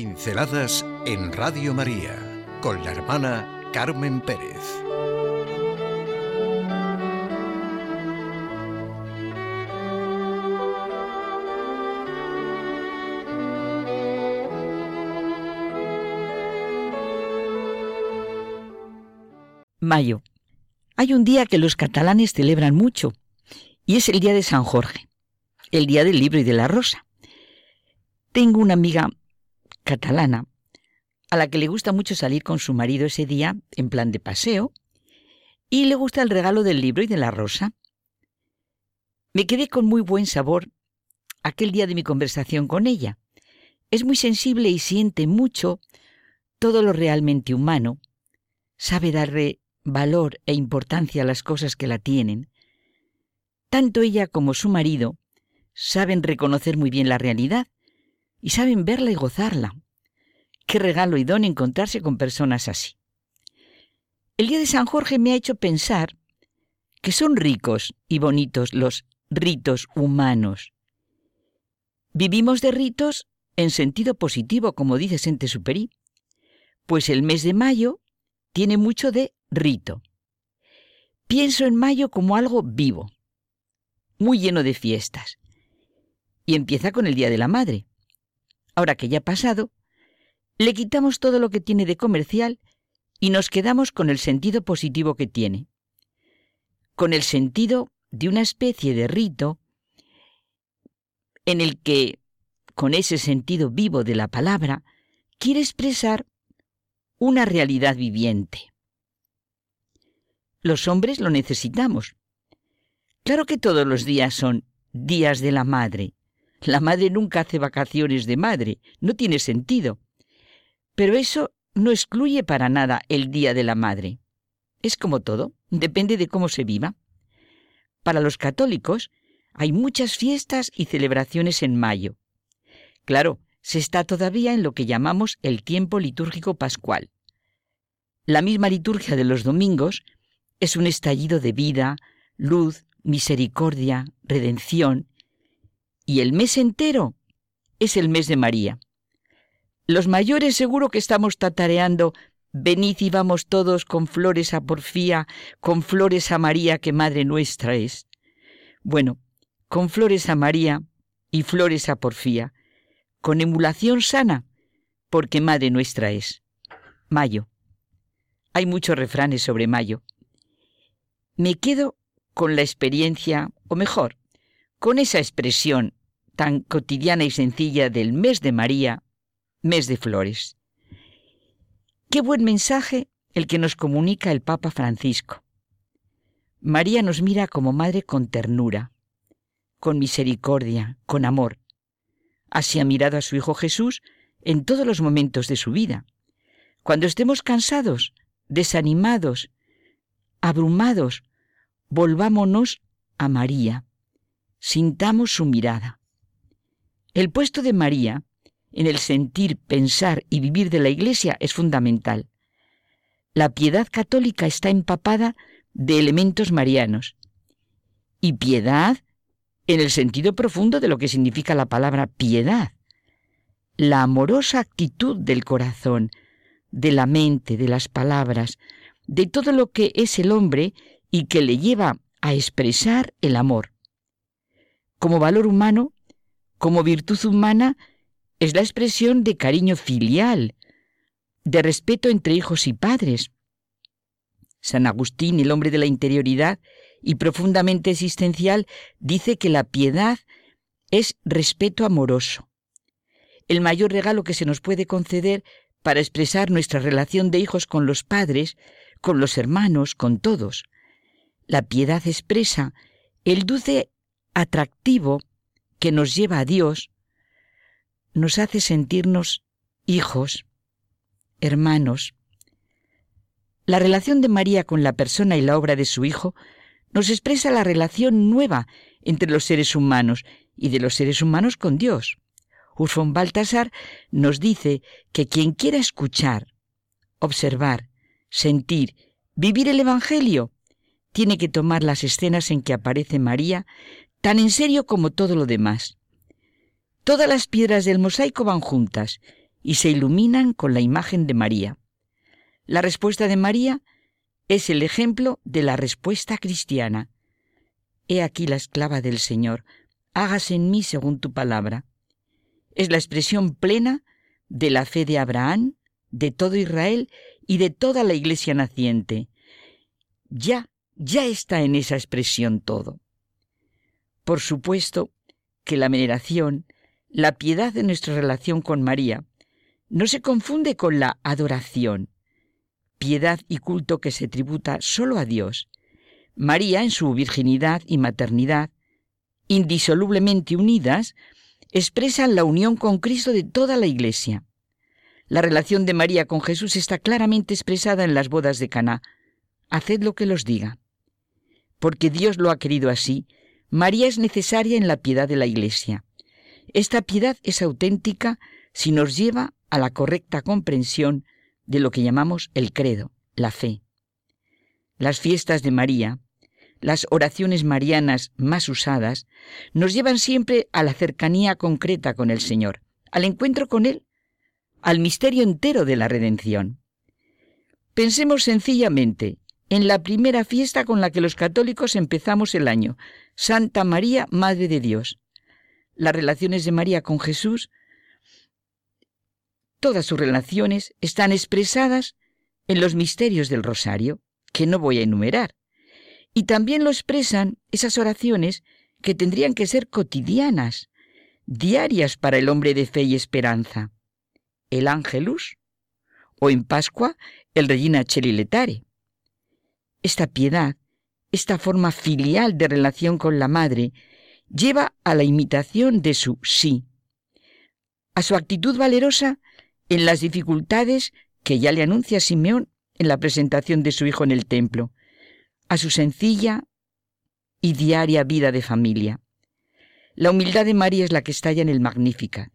Pinceladas en Radio María con la hermana Carmen Pérez. Mayo. Hay un día que los catalanes celebran mucho y es el día de San Jorge, el día del libro y de la rosa. Tengo una amiga catalana a la que le gusta mucho salir con su marido ese día en plan de paseo y le gusta el regalo del libro y de la rosa. Me quedé con muy buen sabor aquel día de mi conversación con ella. Es muy sensible y siente mucho todo lo realmente humano. Sabe darle valor e importancia a las cosas que la tienen. Tanto ella como su marido saben reconocer muy bien la realidad y saben verla y gozarla. Qué regalo y don encontrarse con personas así. El día de San Jorge me ha hecho pensar que son ricos y bonitos los ritos humanos. Vivimos de ritos en sentido positivo, como dice Saint-Exupéry, pues el mes de mayo tiene mucho de rito. Pienso en mayo como algo vivo, muy lleno de fiestas. Y empieza con el Día de la Madre. Ahora que ya ha pasado, le quitamos todo lo que tiene de comercial y nos quedamos con el sentido positivo que tiene, con el sentido de una especie de rito en el que, con ese sentido vivo de la palabra, quiere expresar una realidad viviente. Los hombres lo necesitamos. Claro que todos los días son días de la madre, la madre nunca hace vacaciones de madre, no tiene sentido. Pero eso no excluye para nada el Día de la Madre. Es como todo, depende de cómo se viva. Para los católicos hay muchas fiestas y celebraciones en mayo. Claro, se está todavía en lo que llamamos el tiempo litúrgico pascual. La misma liturgia de los domingos es un estallido de vida, luz, misericordia, redención, y el mes entero es el mes de María. Los mayores seguro que estamos tatareando Venid y vamos todos con flores a Porfía, con flores a María que Madre nuestra es. Bueno, con flores a María y flores a Porfía, con emulación sana, porque Madre nuestra es. Mayo. Hay muchos refranes sobre Mayo. Me quedo con la experiencia, o mejor, con esa expresión tan cotidiana y sencilla del mes de María, mes de flores. Qué buen mensaje el que nos comunica el Papa Francisco. María nos mira como madre con ternura, con misericordia, con amor. Así ha mirado a su Hijo Jesús en todos los momentos de su vida. Cuando estemos cansados, desanimados, abrumados, volvámonos a María, sintamos su mirada. El puesto de María en el sentir, pensar y vivir de la Iglesia es fundamental. La piedad católica está empapada de elementos marianos. Y piedad en el sentido profundo de lo que significa la palabra piedad. La amorosa actitud del corazón, de la mente, de las palabras, de todo lo que es el hombre y que le lleva a expresar el amor. Como valor humano, como virtud humana es la expresión de cariño filial, de respeto entre hijos y padres. San Agustín, el hombre de la interioridad y profundamente existencial, dice que la piedad es respeto amoroso. El mayor regalo que se nos puede conceder para expresar nuestra relación de hijos con los padres, con los hermanos, con todos. La piedad expresa el dulce atractivo que nos lleva a Dios, nos hace sentirnos hijos, hermanos. La relación de María con la persona y la obra de su Hijo nos expresa la relación nueva entre los seres humanos y de los seres humanos con Dios. Urs von Baltasar nos dice que quien quiera escuchar, observar, sentir, vivir el Evangelio, tiene que tomar las escenas en que aparece María tan en serio como todo lo demás. Todas las piedras del mosaico van juntas y se iluminan con la imagen de María. La respuesta de María es el ejemplo de la respuesta cristiana. He aquí la esclava del Señor, hágase en mí según tu palabra. Es la expresión plena de la fe de Abraham, de todo Israel y de toda la iglesia naciente. Ya, ya está en esa expresión todo. Por supuesto que la veneración, la piedad de nuestra relación con María, no se confunde con la adoración, piedad y culto que se tributa solo a Dios. María, en su virginidad y maternidad, indisolublemente unidas, expresan la unión con Cristo de toda la Iglesia. La relación de María con Jesús está claramente expresada en las bodas de Caná. Haced lo que los diga. Porque Dios lo ha querido así, María es necesaria en la piedad de la Iglesia. Esta piedad es auténtica si nos lleva a la correcta comprensión de lo que llamamos el credo, la fe. Las fiestas de María, las oraciones marianas más usadas, nos llevan siempre a la cercanía concreta con el Señor, al encuentro con Él, al misterio entero de la redención. Pensemos sencillamente en la primera fiesta con la que los católicos empezamos el año, Santa María, Madre de Dios. Las relaciones de María con Jesús Todas sus relaciones están expresadas en los misterios del rosario, que no voy a enumerar. Y también lo expresan esas oraciones que tendrían que ser cotidianas, diarias para el hombre de fe y esperanza. El ángelus, o en Pascua, el Regina Cheliletare. Esta piedad, esta forma filial de relación con la Madre, lleva a la imitación de su sí, a su actitud valerosa en las dificultades que ya le anuncia Simeón en la presentación de su hijo en el templo, a su sencilla y diaria vida de familia. La humildad de María es la que estalla en el Magnífica.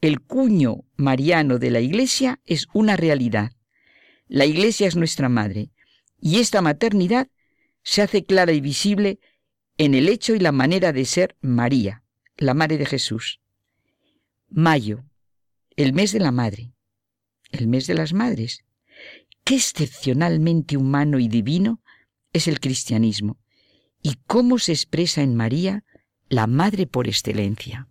El cuño mariano de la Iglesia es una realidad. La Iglesia es nuestra madre, y esta maternidad se hace clara y visible en el hecho y la manera de ser María, la Madre de Jesús. Mayo, el mes de la madre, el mes de las madres. Qué excepcionalmente humano y divino es el cristianismo y cómo se expresa en María la madre por excelencia.